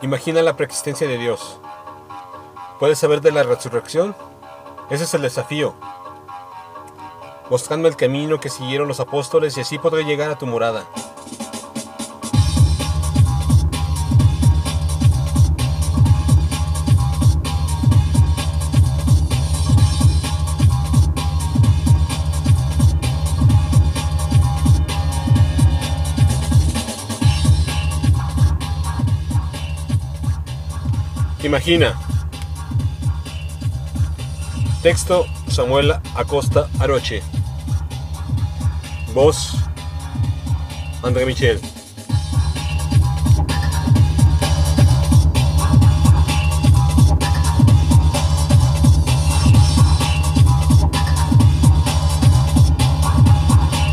Imagina la preexistencia de Dios. ¿Puedes saber de la resurrección? Ese es el desafío. Mostrando el camino que siguieron los apóstoles y así podré llegar a tu morada. Imagina. Texto Samuel Acosta Aroche. Voz André Michel.